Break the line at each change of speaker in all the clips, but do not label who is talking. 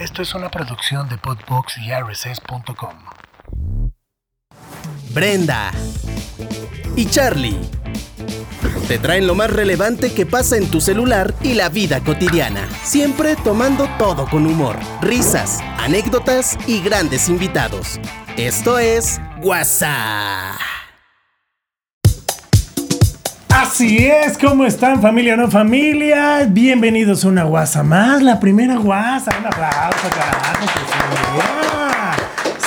Esto es una producción de Podbox y RSS.com.
Brenda y Charlie te traen lo más relevante que pasa en tu celular y la vida cotidiana, siempre tomando todo con humor, risas, anécdotas y grandes invitados. Esto es WhatsApp.
Así es, ¿cómo están familia o no familia? Bienvenidos a una guasa más, la primera guasa. Un aplauso, carajo.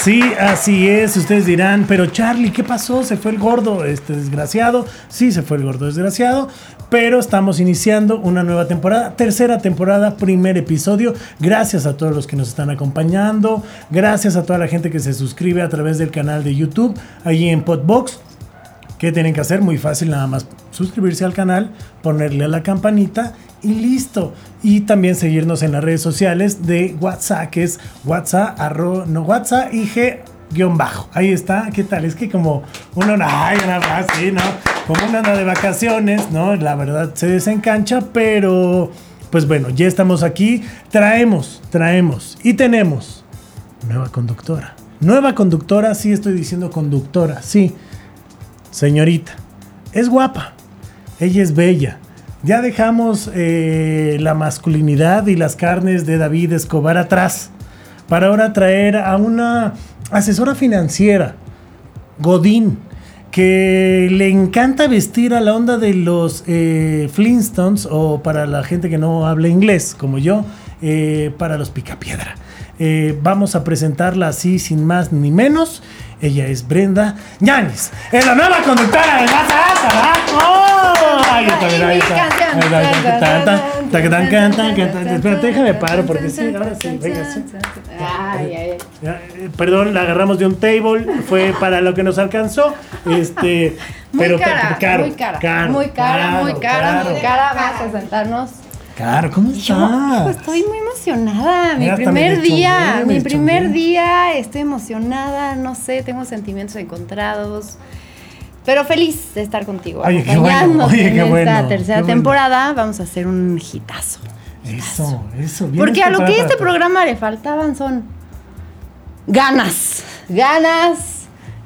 Sí, así es. Ustedes dirán, pero Charlie, ¿qué pasó? ¿Se fue el gordo este desgraciado? Sí, se fue el gordo desgraciado. Pero estamos iniciando una nueva temporada, tercera temporada, primer episodio. Gracias a todos los que nos están acompañando. Gracias a toda la gente que se suscribe a través del canal de YouTube, allí en Podbox. ¿Qué tienen que hacer? Muy fácil, nada más suscribirse al canal, ponerle a la campanita y listo. Y también seguirnos en las redes sociales de WhatsApp, que es WhatsApp, arro, no WhatsApp, IG guion bajo. Ahí está, ¿qué tal? Es que como uno, ay, una más, sí, ¿no? Como uno anda de vacaciones, ¿no? La verdad se desencancha, pero pues bueno, ya estamos aquí. Traemos, traemos y tenemos nueva conductora. Nueva conductora, sí estoy diciendo conductora, sí. Señorita, es guapa, ella es bella. Ya dejamos eh, la masculinidad y las carnes de David Escobar atrás para ahora traer a una asesora financiera, Godín, que le encanta vestir a la onda de los eh, Flintstones o para la gente que no habla inglés como yo, eh, para los Picapiedra. Eh, vamos a presentarla así sin más ni menos. Ella es Brenda Ñanis, es la nueva conductora de. ¡Oh! Mira, ahí está. Espérate, déjame paro porque sí, ahora sí, venga, sí.
Ay, ay.
Ya, eh, Perdón, la agarramos de un table, fue para lo que nos alcanzó. Este,
Muy
pero
cara,
caro,
muy cara,
caro,
muy cara, muy cara, muy cara. Vamos a sentarnos.
Claro, ¿cómo
Yo
estás?
estoy muy emocionada. Mi primer día, mi primer día, estoy emocionada. No sé, tengo sentimientos encontrados. Pero feliz de estar contigo.
Oye, qué bueno, oye, qué
en
bueno,
esta
qué
tercera
bueno.
temporada. Vamos a hacer un hitazo.
Eso, eso. bien
Porque a lo que este programa le faltaban son ganas. Ganas.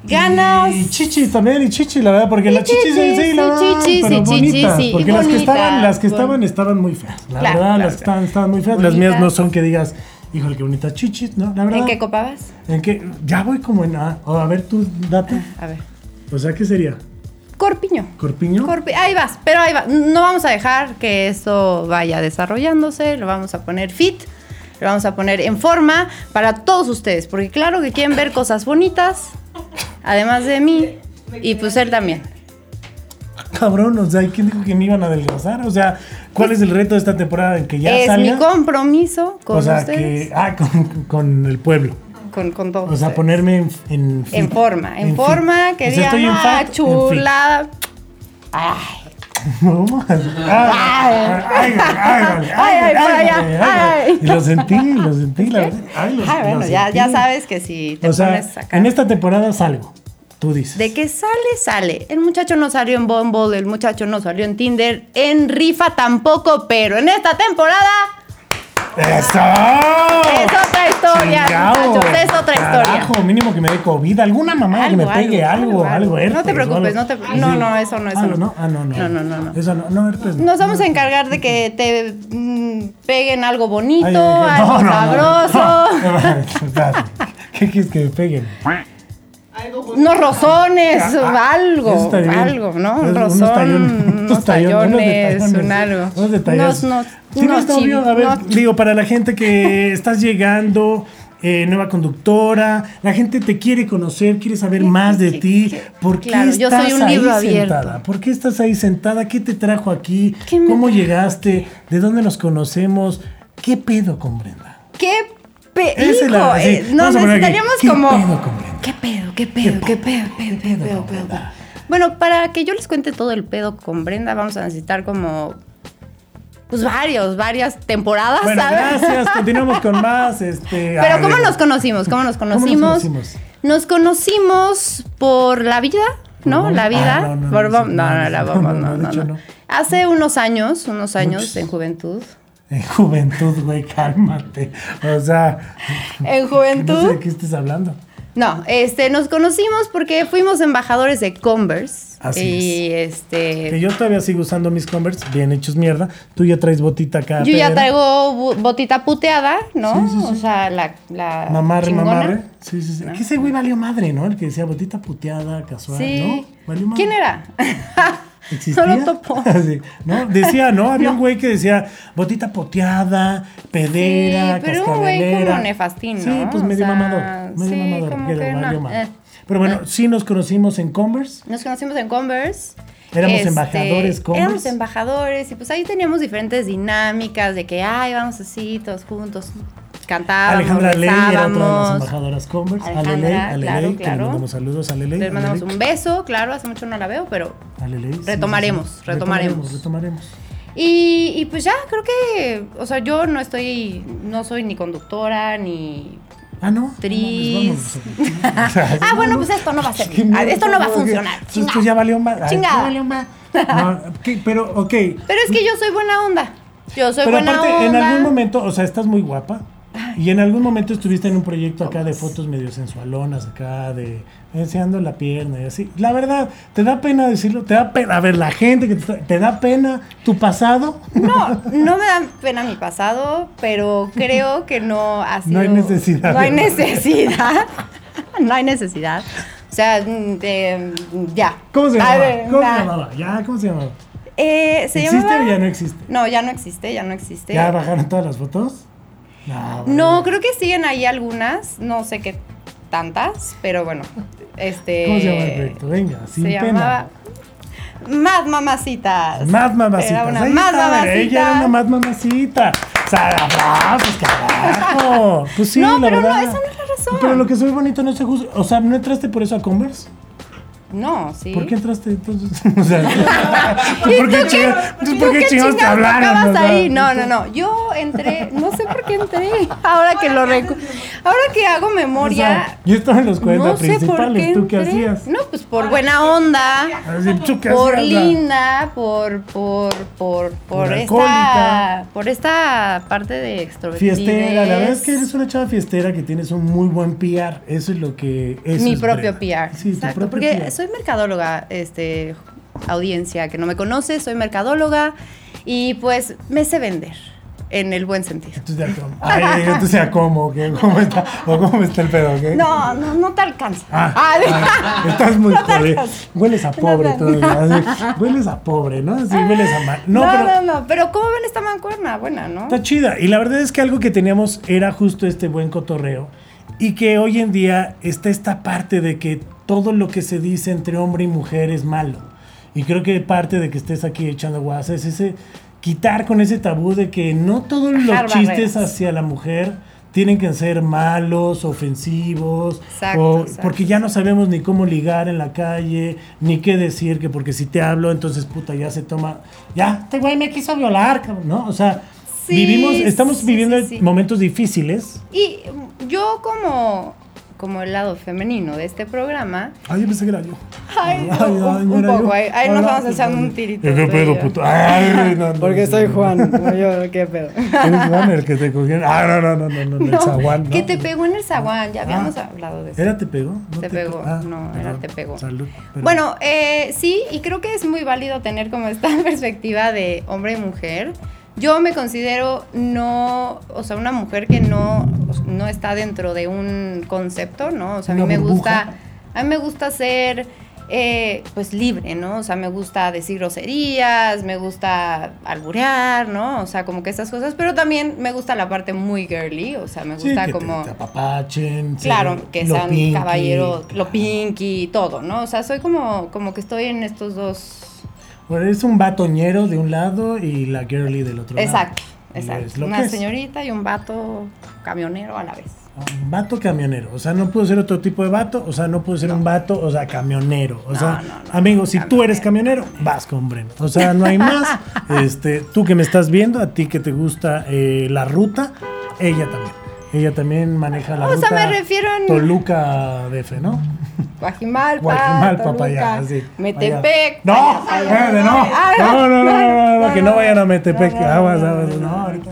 Ganas.
Y chichis también, y chichis, la verdad, porque las chichis, sí, sí, la verdad,
chichis,
pero bonitas,
sí,
porque las que estaban, las que estaban estaban muy feas. La
Claro,
verdad,
claro,
las que estaban, estaban muy feas. Las mías no son que digas, híjole, qué bonitas chichis, ¿no? La verdad.
¿En qué copa vas?
¿En qué? Ya voy como en A. O a ver, tú, date.
A ver.
O sea, ¿qué sería?
Corpiño.
¿Corpiño?
Corpi- ahí vas, pero ahí va. No vamos a dejar que esto vaya desarrollándose, lo vamos a poner fit, lo vamos a poner en forma para todos ustedes, porque claro que quieren ver cosas bonitas, además de mí, y pues él también.
Cabrón, o sea, ¿y ¿quién dijo que me iban a adelgazar? O sea, ¿cuál es el reto de esta temporada en que ya
es
salga?
mi compromiso con
o sea,
ustedes,
que. Ah, con, con el pueblo.
con, con todos
O sea,
ustedes.
ponerme en. En, fit.
en forma, en,
fit.
forma, que
O sea, estoy en
ah,
fat, en fit".
chulada. Ay,
¿Cómo? Ay, ay, ay, ay,
Ay, ay, por allá, ay.
Y lo sentí, lo sentí, la verdad. Ay, lo-
ay, bueno,
lo
ya, ya
sentí.
sabes que si te
O sea,
pones acá.
en esta temporada salgo, tú dices.
De que sale, sale. El muchacho no salió en Bumble, el muchacho no salió en Tinder, en Rifa tampoco, pero en esta temporada
¡Eso!
Es otra historia,
Chingao.
muchachos, es otra historia.
Mínimo que me dé COVID, alguna mamá que me pegue algo, algo, herpes.
No te preocupes,
algo.
no te no, no, eso no, eso
Ah,
no.
no. Ah, no, no.
No, no, no, no.
Eso no, no, herpes. no.
Nos vamos a encargar de que te mm, peguen algo bonito,
Ay, ay, ay,
algo sabroso.
¿Qué quieres que me peguen?
Unos rozones, algo,
Ah, está bien.
algo, ¿no? Un
Unos
rozón,
tallones,
unos tallones,
unos
un algo.
Unos detalles.
Unos, unos,
¿Tienes
unos
novio?
chivi-
A ver,
unos
digo, para la gente que estás llegando, eh, nueva conductora, la gente te quiere conocer, quiere saber más de
sí,
ti.
sí.
¿Por qué
Claro, yo
estás
soy un
ahí
libro
sentada? ¿Por qué estás ahí sentada? ¿Qué te trajo aquí?
¿Qué me
¿Cómo
trajo
llegaste? ¿De dónde nos conocemos? ¿Qué pedo con Brenda?
¿Qué pe
Esa
hijo,
la- sí,
eh, no
vamos a poner aquí,
necesitaríamos
¿qué
como
pedo con Brenda?
¿Qué pedo? ¿Qué pedo? ¿Qué pedo? ¿Qué pedo? pedo, pedo, pedo? Bueno, para que yo les cuente todo el pedo con Brenda, vamos a necesitar como pues varios, varias temporadas,
Bueno,
¿sabes?
gracias. Continuamos con más. Este,
Pero
ah,
¿cómo nos conocimos? ¿Cómo nos conocimos?
conocimos?
Nos conocimos por la vida, ¿no? La vida.
Ah, no, no,
por
no,
la Bumble,
no,
no. Hace unos años, unos años en juventud,
En juventud, güey, cálmate. O sea,
En
no sé
juventud.
de qué estés hablando.
No, este, nos conocimos porque fuimos embajadores de Converse.
Así
y
Que
este.
yo todavía sigo usando mis Converse, bien hechos mierda. Tú ya traes botita acá.
Yo ya traigo botita puteada, ¿no?
Sí, sí, sí.
O sea, la. la
Mamarre, mamarre. Sí, sí, sí. Que ese güey valió madre, ¿no? El que decía botita puteada, casual. ¿no? Valió madre.
¿Quién era?
¿Existía?
No lo topo.
Sí, ¿no? Decía, ¿no? Había un güey que decía botita poteada, pedera,
Sí, pero un güey como nefastín,
Sí,
¿no?
pues
O
medio
sea,
mamador. Medio
sí,
mamador.
como que no, eh.
Pero bueno, sí nos conocimos en Converse.
Nos conocimos en Converse.
Éramos embajadores Converse.
Éramos embajadores y pues ahí teníamos diferentes dinámicas de que, ay, vamos así todos juntos, cantábamos,
Alejandra Ley era otra de las embajadoras Converse.
Alejandra,
Ale Ley, Ale
claro,
que le
claro.
mandamos saludos a Ale Ley.
Les
Ale
mandamos un beso, claro, hace mucho no la veo, pero...
Sí,
Retomaremos,
sí, sí.
retomaremos.
Retomaremos.
Y, y pues ya, creo que, o sea, yo no estoy, no soy ni conductora, ni...
Ah, no.
Tris.
No.
Ah, bueno, pues esto no va a ser,
mierda,
esto no va a funcionar.
Esto
chingada.
ya valió más.
Chingada.
valió más. No, pero, ok.
Pero es que yo soy buena onda. Yo soy
Pero
buena
aparte,
onda.
en algún momento, o sea, estás muy guapa. Y en algún momento estuviste en un proyecto acá de fotos medio sensualonas, acá de enseñando la pierna y así. La verdad, ¿te da pena decirlo? ¿Te da pena? A ver, la gente que te, ¿te da pena tu pasado?
No, no me da pena mi pasado, pero creo que no ha sido.
No hay necesidad.
No hay necesidad. no hay necesidad. O sea, mm, de- ya.
¿Cómo se llamaba?
ver,
¿Cómo se llamaba? Ya, ¿cómo se llamaba?
Eh, ¿se
¿Existe
llamaba?
o ya no existe?
No, ya no existe, ya no existe.
¿Ya bajaron todas las fotos? No,
No, creo que siguen ahí algunas, no sé qué tantas, pero bueno, este...
¿Cómo se llama el proyecto? Venga, sin
se
pena.
llamaba Más Mamacitas.
Más mamacitas.
Era una
Ahí
más
está,
mamacita.
Ella era una más mamacita. O sea, aplausos, carajo. Pues sí,
No,
la
pero no,
verdad.
esa no es la razón.
Pero lo que soy bonito no se juzga. O sea, ¿no entraste por eso a Converse?
No, sí.
¿Por qué entraste entonces? O sea,
¿Y
¿por qué chingados
tú
¿por qué
qué
chingados te hablaron?
tocabas
O sea,
ahí? No, no, no. Yo entré, no sé por qué entré. Ahora que lo recu Ahora que hago
o
memoria.
sea, yo estaba en los 40
no sé por
principales.
qué
¿Tú qué
entré.
hacías?
No, pues por buena onda.
Así, ¿tú qué
por linda, por, por, por, por,
Por
esta,
alcohólica.
por esta parte de extrovertidez.
Fiestera, la verdad es que eres una chava fiestera que tienes un muy buen PR. Eso es lo que es.
mi propio PR.
Sí, tu
Exacto,
propio
porque
PR.
Soy mercadóloga, este, audiencia que no me conoce, soy mercadóloga y pues me sé vender en el buen sentido.
Entonces, Ay, entonces ya cómo, ¿qué? ¿Cómo está? ¿O cómo está el pedo? ¿qué?
No, no, no te alcanza.
Ah,
Ah,
ah, estás muy
No
pobre. Hueles a pobre
No,
todavía. así. Hueles a pobre, ¿no? Sí, hueles a mal. No,
No,
pero
no, no, pero ¿cómo ven esta mancuerna? Buena, ¿no?
está chida. Y la verdad es que algo que teníamos era justo este buen cotorreo. Y que hoy en día está esta parte de que todo lo que se dice entre hombre y mujer es malo. Y creo que parte de que estés aquí echando guasa es ese quitar con ese tabú de que no todos los chistes hacia la mujer tienen que ser malos, ofensivos,
Exacto,
o
exacto.
porque ya no sabemos ni cómo ligar en la calle, ni qué decir, que porque si te hablo, entonces puta, ya se toma, ya, este güey me quiso violar, cabrón, ¿no? O sea,
Sí,
vivimos, estamos
sí,
viviendo
sí,
momentos difíciles.
Y yo como, como el lado femenino de este programa,
Ay, yo pensé que era yo.
Ay,
Ay,
un-
ay,
un poco, ahí- ahí nos vamos echando un tirito,
¿Qué pedo, puto? Ay, no, no,
Porque
no,
soy
no.
Juan, como yo, qué pedo.
Eres Juan el que te cogieron. Ah, no, no, no, no, no, el
no,
zaguán, ¿no?
que te pegó en el zaguán, ya habíamos
Ah.
hablado de eso.
¿Era te pegó? ¿No
Te pegó,
Ah,
no, era te pegó.
Salud.
Bueno, eh, sí, y creo que es muy válido tener como esta perspectiva de hombre y mujer. Yo me considero no, o sea, una mujer que no, no está dentro de un concepto, ¿no? O sea, a mí me gusta, a mí me gusta ser, eh, pues libre, ¿no? O sea, me gusta decir groserías, me gusta alburear, ¿no? O sea, como que esas cosas, pero también me gusta la parte muy girly, o sea, me
Sí,
gusta
que
como...
te apapachen.
Claro, que sean caballeros, lo pinky, todo, ¿no? O sea, soy como, como que estoy en estos dos.
Es un batoñero de un lado y la girly del otro
Exacto,
lado.
Exacto.
lo
Una señorita y un vato camionero a la vez.
Un vato camionero. O sea, no puedo ser otro tipo de vato. O sea, no puedo ser un vato, o sea, camionero. O
No,
sea,
no,
amigo, si tú eres camionero, vas con Breno. O sea, no hay más. este, tú que me estás viendo, a ti que te gusta eh, la ruta, ella también. Ella también maneja la
O sea, me refiero en-
Toluca DF, ¿no?
Guajimalpa,
Guajimalpa,
Toluca,
para allá, sí.
Metepec.
No, espérate, no.
Ah,
No, no, no, no, no, no, que no vayan a Metepec.
No, no,
Aguas,
no, no,
No, ahorita.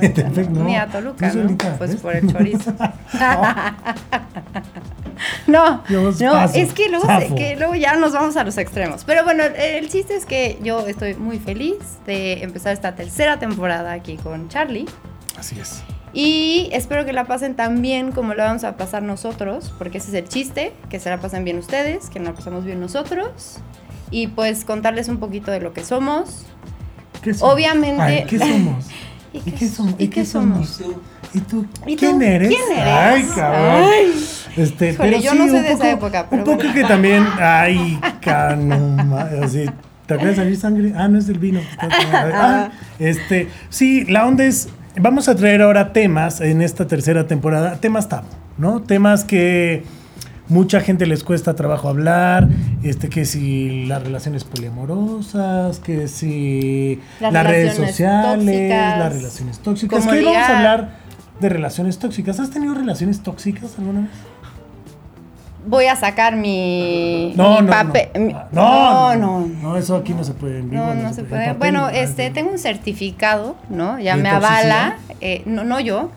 Metepec, no.
Ni a Toluca, ¿no? Pues por el chorizo. no, no, es que luego,
zafo.
que luego ya nos vamos a los extremos. Pero bueno, el chiste es que yo estoy muy feliz de empezar esta tercera temporada aquí con Charlie.
Así es.
Y espero que la pasen tan bien como la vamos a pasar nosotros, porque ese es el chiste, que se la pasen bien ustedes, que nos la pasamos bien nosotros. Y pues contarles un poquito de lo que somos.
¿Qué somos?
Obviamente-
Ay, ¿Qué somos?
¿Y
¿Y
qué
qué somos?
¿Y qué somos?
¿Y tú?
¿Y tú?
¿Quién eres?
¿Quién eres?
Ay, cabrón.
Ay.
Este,
Híjole,
pero
yo
sí,
no
un
de esa
poco-
época, pero
Un poco
bueno.
que también. Ay, canoma. Así. ¿Te acuerdas de salir sangre? Ah, no es del vino. Ah, este, sí, la onda es. Vamos a traer ahora temas en esta tercera temporada, temas tabú, ¿no? Temas que mucha gente les cuesta trabajo hablar, este, que si las relaciones poliamorosas, que si
Las
las redes sociales,
tóxicas.
las relaciones tóxicas. Que hoy vamos a hablar de relaciones tóxicas. ¿Has tenido relaciones tóxicas alguna vez?
Voy a sacar mi,
No,
mi
no,
papel.
no.
mi-
no,
no,
no, eso aquí no se puede.
No, no se puede.
papel,
Bueno,
no,
este,
en-
tengo un certificado, ¿no? Ya
¿De
me avala. eh, no, no yo.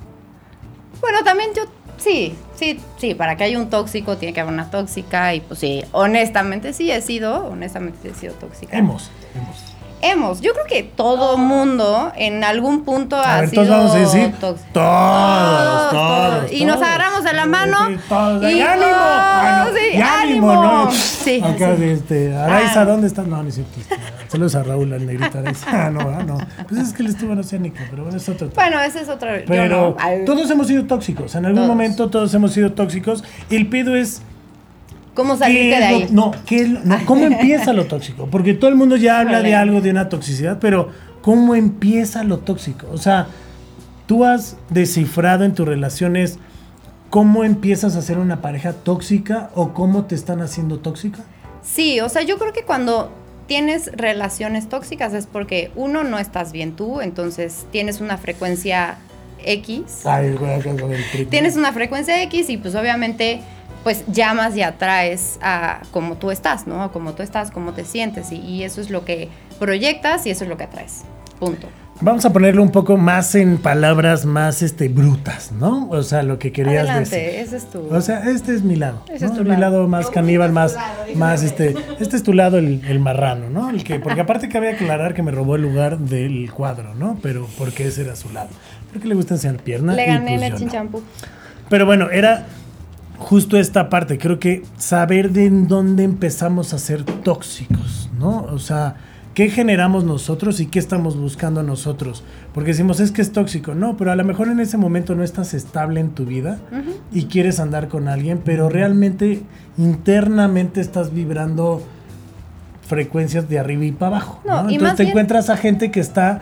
Bueno, también yo, sí, sí, sí, para que haya un tóxico tiene que haber una tóxica y pues sí, honestamente sí he sido, honestamente he sido tóxica.
Hemos, hemos.
Hemos. Yo creo que todo mundo en algún punto
A
ha
ver,
sido
todos vamos a decir. Todos, todos.
Y nos agarramos de la mano.
Sí, todos.
y
¡Y ánimo! Ay, no,
sí,
¡Y ánimo!
ánimo!
¿no?
Sí,
Acá,
sí.
este, Araiza,
Ah.
¿dónde estás? No, no es cierto. Saludos a Raúl, al negrito Araiza. Ah, no, ah, no. Pues es que él estuvo en Oceánica, pero bueno, es otro tema.
Bueno, ese es otro.
Pero
no.
Todos hemos sido tóxicos. En algún
Todos.
momento todos hemos sido tóxicos. Y el pedo es
¿Cómo
¿Qué
salirte de ahí?
no, ¿qué es lo- no, ¿cómo empieza lo tóxico? Porque todo el mundo ya habla de algo, de una toxicidad, pero ¿cómo empieza lo tóxico? O sea, tú has descifrado en tus relaciones cómo empiezas a ser una pareja tóxica o cómo te están haciendo tóxica.
Sí, o sea, yo creo que cuando tienes relaciones tóxicas es porque uno no estás bien tú, entonces tienes una frecuencia X.
Ay.
Tienes una frecuencia X y pues obviamente pues llamas y atraes a como tú estás, ¿no? A como tú estás, cómo te sientes y, y eso es lo que proyectas y eso es lo que atraes. Punto.
Vamos a ponerlo un poco más en palabras más este, brutas, ¿no? O sea, lo que querías
Adelante,
decir.
ese es tu...
O sea, este es mi lado.
Ese
¿no?
es tu
mi
lado.
lado más caníbal, más, más este. Este es tu lado, el, el marrano, ¿no? El que, porque aparte cabe aclarar que me robó el lugar del cuadro, ¿no? Pero porque ese era su lado. Porque le gusta enseñar pierna.
Le
y
gané en
pues
el chinchampú.
Pero bueno, era justo esta parte. Creo que saber de en dónde empezamos a ser tóxicos, ¿no? O sea, ¿qué generamos nosotros y qué estamos buscando nosotros? Porque decimos, es que es tóxico. No, pero a lo mejor en ese momento no estás estable en tu vida y quieres andar con alguien, pero realmente internamente estás vibrando frecuencias de arriba y para abajo.
No,
¿no?
y
Entonces te
bien-
encuentras a gente que está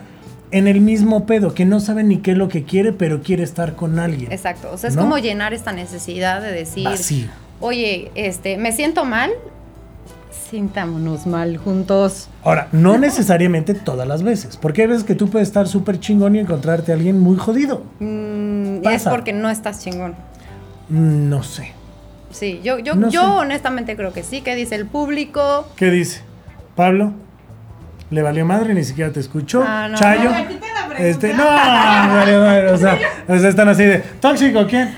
en el mismo pedo, que no sabe ni qué es lo que quiere, pero quiere estar con alguien.
Exacto. O sea, es
¿No?
como llenar esta necesidad de decir,
Vacío.
oye, este, me siento mal, sintámonos mal juntos.
Ahora, no necesariamente todas las veces, porque hay veces que tú puedes estar súper chingón y encontrarte a alguien muy jodido.
Mm, es porque no estás chingón.
Mm, No sé.
Sí, yo, yo,
No
yo
sé.
honestamente creo que sí, que dice el público.
¿Qué dice? Pablo, le valió madre, ni siquiera te escuchó.
Ah, no.
Chayo. Este, no, vale, vale, o sea, o sea, están así de, ¿tóxico quién?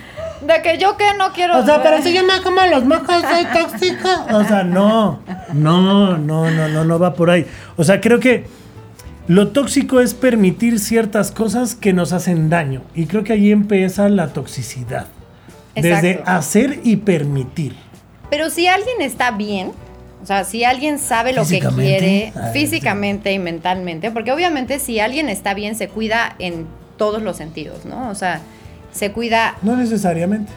De que yo que no quiero.
O sea, pero si yo me como los mocos, soy tóxico. O sea, no, no, no, no, no, no va por ahí. O sea, creo que lo tóxico es permitir ciertas cosas que nos hacen daño. Y creo que ahí empieza la toxicidad. Desde
Exacto.
hacer y permitir.
Pero si alguien está bien, o sea, si alguien sabe lo que quiere
Ah,
físicamente y mentalmente, porque obviamente si alguien está bien se cuida en todos los sentidos, ¿no? O sea, se cuida
No necesariamente.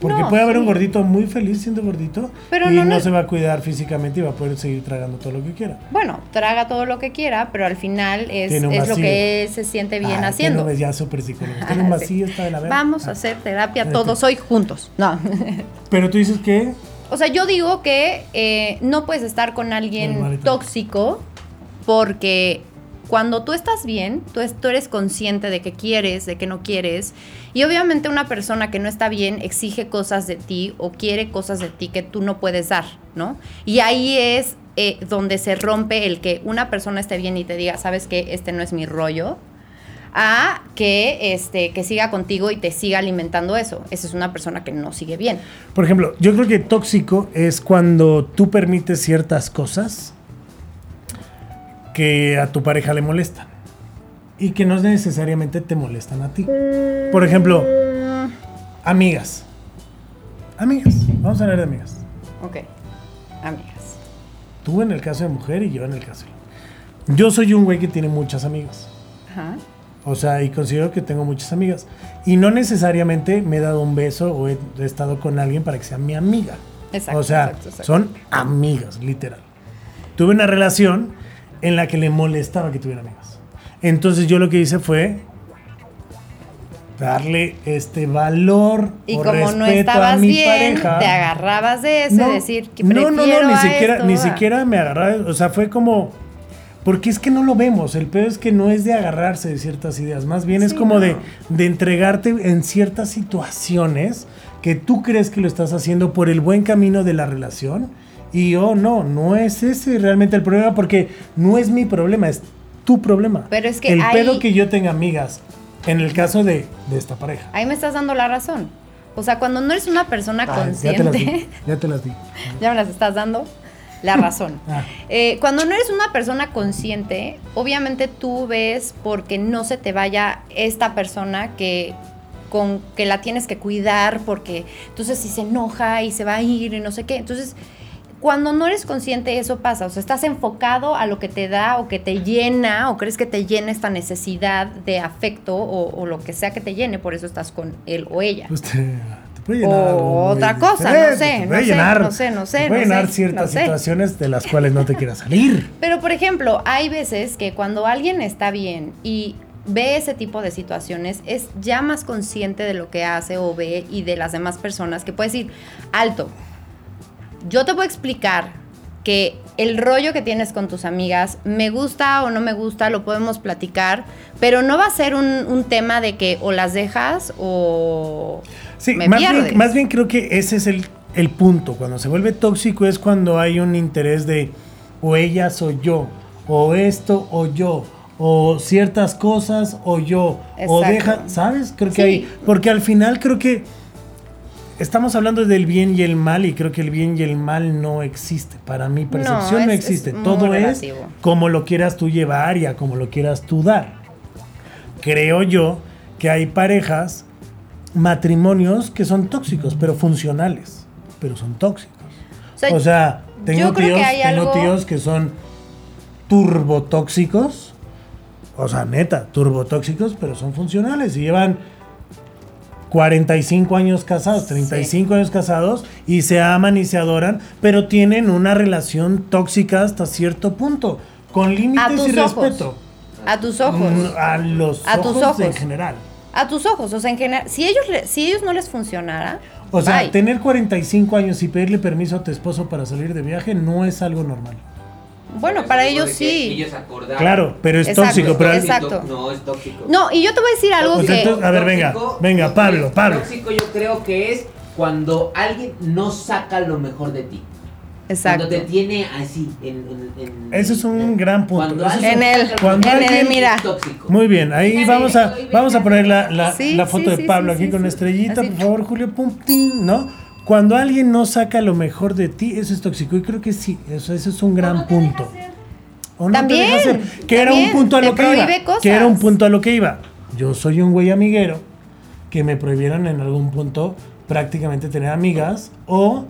Porque
No,
puede haber un
sí.
gordito muy feliz siendo gordito
Pero
y
no
se va a cuidar físicamente y va a poder seguir tragando todo lo que quiera.
Bueno, traga todo lo que quiera, pero al final es, lo que se siente bien
Ay,
haciendo.
tiene ya súper psicólogo. Tiene un
Ah, sí.
vacío, está de la verga.
Vamos
Ah.
a hacer terapia
Ahí
todos hoy juntos. No.
Pero tú dices que
O sea, yo digo que eh, no puedes estar con alguien tóxico porque cuando tú estás bien, tú, es- tú eres consciente de que quieres, de que no quieres. Y obviamente una persona que no está bien exige cosas de ti o quiere cosas de ti que tú no puedes dar, ¿no? Y ahí es eh, donde se rompe el que una persona esté bien y te diga, sabes que este no es mi rollo. A que, este, que siga contigo y te siga alimentando eso. Esa es una persona que no sigue bien.
Por ejemplo, yo creo que tóxico es cuando tú permites ciertas cosas que a tu pareja le molestan y que no necesariamente te molestan a ti. Por ejemplo, amigas. Amigas. Vamos a hablar de amigas.
Ok, amigas.
Tú en el caso de mujer y yo en el caso de... Yo soy un güey que tiene muchas amigas.
Ajá.
O sea, y considero que tengo muchas amigas. Y no necesariamente me he dado un beso o he, estado con alguien para que sea mi amiga.
Exacto,
O sea,
exacto, exacto.
son amigas, literal. Tuve una relación en la que le molestaba que tuviera amigas. Entonces yo lo que hice fue darle este valor
Y
o
como no
a
estabas
mi
bien,
pareja.
te agarrabas de eso y decir que
no, no, no, ni siquiera,
esto,
ni siquiera me agarraba, o sea, fue como porque es que no lo vemos, el peor es que no es de agarrarse de ciertas ideas, más bien es como
no.
de, de entregarte en ciertas situaciones que tú crees que lo estás haciendo por el buen camino de la relación y oh no, no es ese realmente el problema porque no es mi problema, es tu problema.
Pero es que
el pedo que yo tenga amigas, en el caso de, de esta pareja.
Ahí me estás dando la razón. O sea, cuando no eres una persona
Ay, ya te las di,
consciente,
ya te las di.
ya me las estás dando la razón.
Ah.
Eh, cuando no eres una persona consciente, obviamente tú ves porque no se te vaya esta persona que con que la tienes que cuidar porque entonces si se enoja y se va a ir y no sé qué. Entonces, cuando no eres consciente eso pasa, o sea, estás enfocado a lo que te da o que te llena o crees que te llena esta necesidad de afecto o, o lo que sea que te llene, por eso estás con él o ella.
Te, te puede llenar.
O otra cosa, no sé, no
puede
sé,
llenar-
no sé, no sé,
puede
no
llenar
sé,
ciertas
no sé.
situaciones de las cuales no te quieras salir.
Pero, por ejemplo, hay veces que cuando alguien está bien y ve ese tipo de situaciones, es ya más consciente de lo que hace o ve y de las demás personas, que puede decir, alto, yo te voy a explicar que el rollo que tienes con tus amigas, me gusta o no me gusta, lo podemos platicar, pero no va a ser un, un tema de que o las dejas o
Sí,
me
más
pierdes.
bien, más bien creo que ese es el, el punto. Cuando se vuelve tóxico es cuando hay un interés de o ella soy yo, o esto o yo, o ciertas cosas o yo, o deja, ¿sabes? Creo que
Sí.
hay, porque al final creo que estamos hablando del bien y el mal y creo que el bien y el mal no existe. Para mi percepción no,
es-
existe. Todo
relativo.
es como lo quieras tú llevar y a como lo quieras tú dar. Creo yo que hay parejas, matrimonios que son tóxicos, pero funcionales, pero son tóxicos.
O
O
sea,
tengo, tíos,
que
tengo
algo-
tíos que son turbotóxicos, o sea, neta, turbotóxicos, pero son funcionales y llevan 45 años casados, 35 años casados y se aman y se adoran, pero tienen una relación tóxica hasta cierto punto, con límites y
ojos.
respeto.
A tus ojos.
Mm, A los
A tus
ojos en
ojos.
general.
A tus ojos, o sea, en general, si ellos, si ellos no les funcionara,
O sea,
bye.
tener 45 años y pedirle permiso a tu esposo para salir de viaje no es algo normal.
Bueno, para ellos sí.
Ellos.
Claro, pero es
Exacto,
tóxico. Pero
exacto.
No, es tóxico.
No, y yo te voy a decir algo
O sea,
que...
entonces- a ver, venga, venga, Pablo, Pablo.
Tóxico yo creo que es cuando alguien no saca lo mejor de ti.
Exacto.
Cuando te tiene así en... en- en-
Ese es un
en-
gran punto.
Cuando
un- En el-
cuando
de
alguien-
ti,
mira.
es tóxico.
Muy bien, ahí vamos a, vamos a poner la, la-
Sí,
la foto
sí,
de Pablo
sí,
aquí
sí,
con
sí.
estrellita,
Así.
por favor, Julio, pum, ¿no? Cuando alguien no saca lo mejor de ti, eso es tóxico. Y creo que sí, eso, eso es un gran punto. O no te
También,
deja hacer, que era un punto a
te
lo que iba.
cosas.
Que era un punto a lo que iba. Yo soy un güey amiguero que me prohibieron en algún punto prácticamente tener amigas o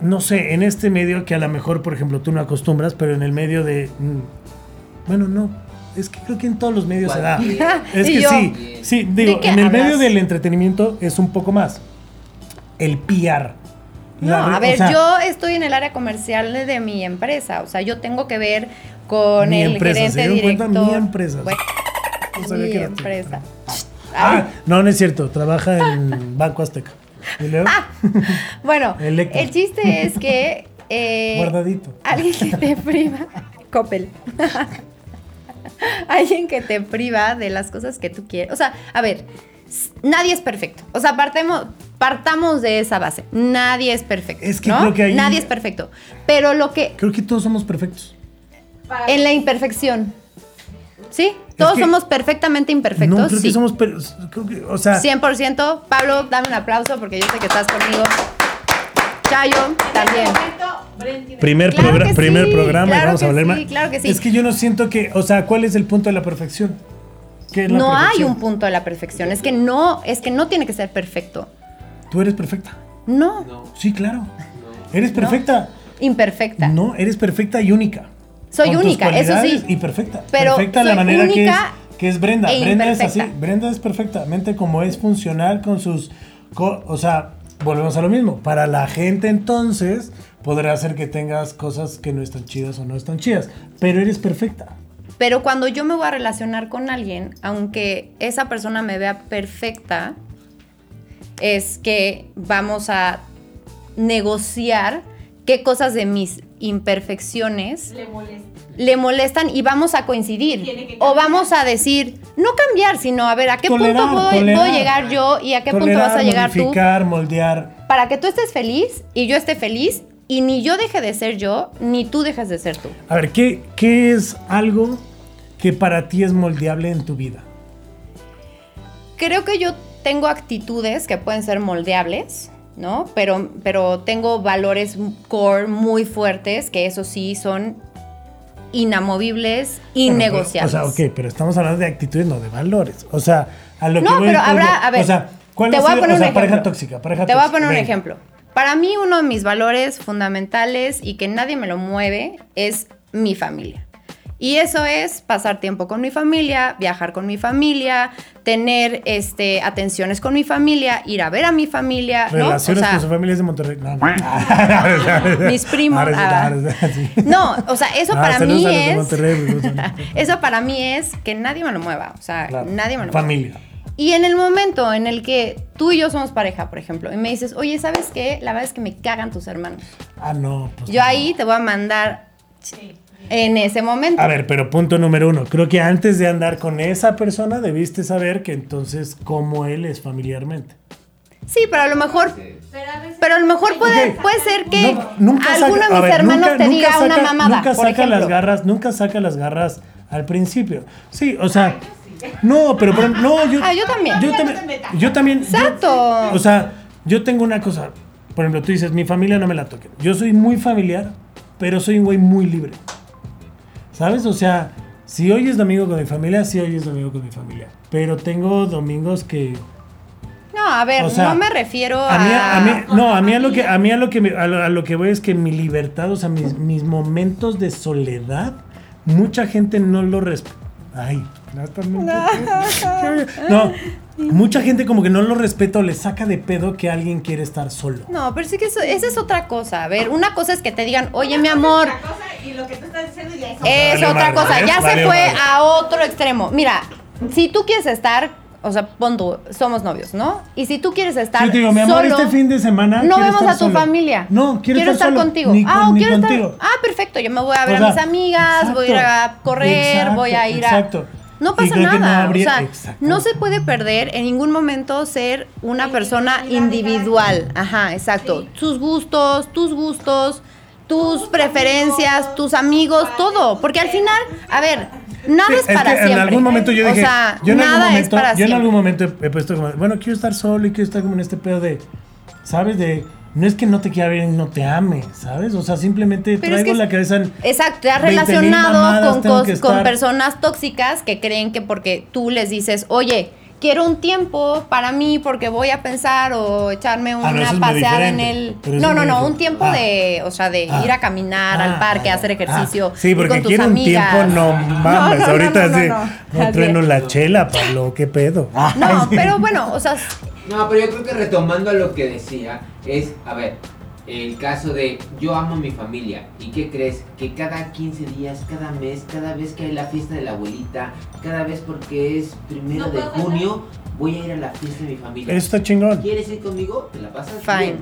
no sé, en este medio que a lo mejor, por ejemplo, tú no acostumbras, pero en el medio de mm, bueno, no, es que creo que en todos los medios se da. Es que
yo,
sí, sí, digo, en el
hablas?
medio del entretenimiento es un poco más. El PR.
No, a
o
ver,
sea,
yo estoy en el área comercial de mi empresa, o sea, yo tengo que ver con
Mi
el
empresa, ¿se
gerente
cuenta? Mi empresa.
Bueno,
no
mi
que
empresa.
Ah, no, no es cierto, trabaja en Banco Azteca. ¿Y luego?
Bueno,
Electra.
el chiste es que eh,
Guardadito.
alguien que te priva, Coppel. alguien que te priva de las cosas que tú quieres. O sea, a ver, nadie es perfecto. O sea, partemos, partamos de esa base. Nadie es perfecto.
Es que
¿no?
creo que ahí-
Nadie es perfecto. Pero lo que.
Creo que todos somos perfectos.
En la imperfección. Sí, todos
que-
somos perfectamente imperfectos.
No, creo
sí.
que somos. creo que- o sea,
100%. Pablo, dame un aplauso porque yo sé que estás conmigo. Chayo, también.
primer,
Claro
progra- primer
sí,
programa y vamos a hablar
sí,
más.
claro que sí.
Es que yo no siento que. O sea, ¿cuál es el punto de la perfección? ¿Qué es la
No hay un punto de la perfección. Es que no, es que no tiene que ser perfecto.
Tú eres perfecta.
No,
No.
Sí, claro. Eres perfecta.
imperfecta.
No, eres perfecta y única.
Soy
Con tus
única, eso sí.
Y perfecta.
Pero
perfecta la manera que es, que es Brenda.
e
Brenda es así. Brenda es perfectamente como es funcional con sus. co- o sea, volvemos a lo mismo. Para la gente, entonces, podrá ser que tengas cosas que no están chidas o no están chidas. Pero eres perfecta.
Pero cuando yo me voy a relacionar con alguien, aunque esa persona me vea perfecta, es que vamos a negociar qué cosas de mis imperfecciones
Le molesta.
Le molestan y vamos a coincidir. O vamos a decir, no cambiar, sino a ver a qué
Tolerar,
punto puedo,
tolerar.
puedo llegar yo y a qué punto vas a llegar tú.
modificar, moldear.
Para que tú estés feliz y yo esté feliz y ni yo deje de ser yo, ni tú dejes de ser tú.
A ver, ¿qué, ¿qué es algo que para ti es moldeable en tu vida?
Creo que yo tengo actitudes que pueden ser moldeables, ¿no? Pero, pero tengo valores core muy fuertes que eso sí son inamovibles, innegociables.
Bueno, o sea, ok, pero estamos hablando de actitudes, no de valores. O sea, a lo que
No, pero habrá, a ver,
O sea, ¿cuál
te voy a poner
o sea,
un
pareja
ejemplo.
tóxica, pareja
Te voy a poner un ejemplo. Para mí uno de mis valores fundamentales y que nadie me lo mueve es mi familia. Y eso es pasar tiempo con mi familia, viajar con mi familia, tener este, atenciones con mi familia, ir a ver a mi familia, ¿no? O
Relaciones
sea,
con su familia es de Monterrey. No, no.
mis primos.
Sí,
ah,
sí, sí.
No, o sea, eso para mí es.
Pues,
eso para mí es que nadie me lo mueva. O sea,
Claro.
nadie me lo mueva.
Familia.
Y en el momento en el que tú y yo somos pareja, por ejemplo, y me dices, oye, ¿sabes qué? La verdad es que me cagan tus hermanos.
Ah, no. pues
Yo
no.
ahí te voy a mandar en ese momento.
A ver, pero punto número uno. Creo que antes de andar con esa persona debiste saber que entonces cómo él es familiarmente.
Sí, pero a lo mejor.
Pero a veces.
Pero a lo mejor puede,
Ok.
puede ser que
No, nunca
alguno
saca-
de mis
ver,
hermanos
nunca-
te
nunca
diga una
saca-
mamada.
Nunca
por
saca las garras, nunca saca las garras al principio. Sí, o sea, no, pero por ejemplo, no, yo,
Ah, yo también.
Yo también, yo también. yo-
Exacto.
o sea, yo tengo una cosa. Por ejemplo, tú dices, mi familia no me la toque. Yo soy muy familiar, pero soy un güey muy libre. ¿Sabes? O sea, si hoy es domingo con mi familia, sí hoy es domingo con mi familia. Pero tengo domingos que
No, a ver,
O sea,
no me refiero a.
a mí, a mí- no, a mí a lo que a mí a lo que me- a lo, a lo que voy es que mi libertad, o sea, mis, mis momentos de soledad, mucha gente no lo respeta. Ay, no, está muy- no, mucha gente como que no lo respeta o le saca de pedo que alguien quiere estar solo.
No, pero sí que eso, esa es otra cosa. A ver, una cosa es que te digan, oye, mi amor,
Otra cosa y lo que tú estás diciendo ya es
es
Vale
otra
madre,
cosa.
¿ves?
Ya
Vale
se fue
madre.
a otro extremo. Mira, si tú quieres estar, o sea, pon tú, somos novios, ¿no? Y si tú quieres estar
Yo te digo, mi amor,
solo,
este fin de semana
no vemos
estar
a tu
solo.
familia.
No, quiero,
estar,
solo,
contigo.
ni
ah,
con-
o
ni
quiero estar.
contigo.
Ah, perfecto. Yo me voy a ver
O
a mis amigas, voy a ir a correr,
exacto,
voy a ir a.
exacto.
No pasa
que no
nada.
habría-
o sea, no se puede perder en ningún momento ser una persona individual. Ajá, exacto. Sus gustos, tus gustos, tus preferencias, tus amigos, todo. Porque al final, a ver, nada
Sí,
es para
que
siempre.
En algún momento yo dije,
o sea,
yo en algún
nada
momento,
es para
yo en
siempre.
algún momento he, he puesto como, bueno, quiero estar solo y quiero estar como en este pedo de, ¿sabes? De, no es que no te quiera ver y no te ame, ¿sabes? O sea, simplemente
Pero es
traigo
que-
la cabeza en...
Exacto, te has
20,000
relacionado
mamadas
con, con personas tóxicas que creen que porque tú les dices, oye, quiero un tiempo para mí porque voy a pensar o echarme una
Ah, no, muy
paseada en el... No, no, no, un tiempo
Ah.
de, o sea, de
Ah.
ir a caminar al parque,
ah,
hacer ejercicio.
ah, sí, porque
con tus
quiero un
amigas.
tiempo, no mames,
No, no,
ahorita
no, no,
sí, trueno la chela, Pablo, qué pedo.
No, pero bueno, o sea,
No, pero yo creo que retomando a lo que decía, es, a ver, el caso de yo amo a mi familia. ¿Y qué crees? Que cada 15 días, cada mes, cada vez que hay la fiesta de la abuelita, cada vez porque es primero
No
de junio, voy a ir a la fiesta de mi familia.
Eso está chingón.
¿Quieres ir conmigo? Te la pasas
Fine.
bien.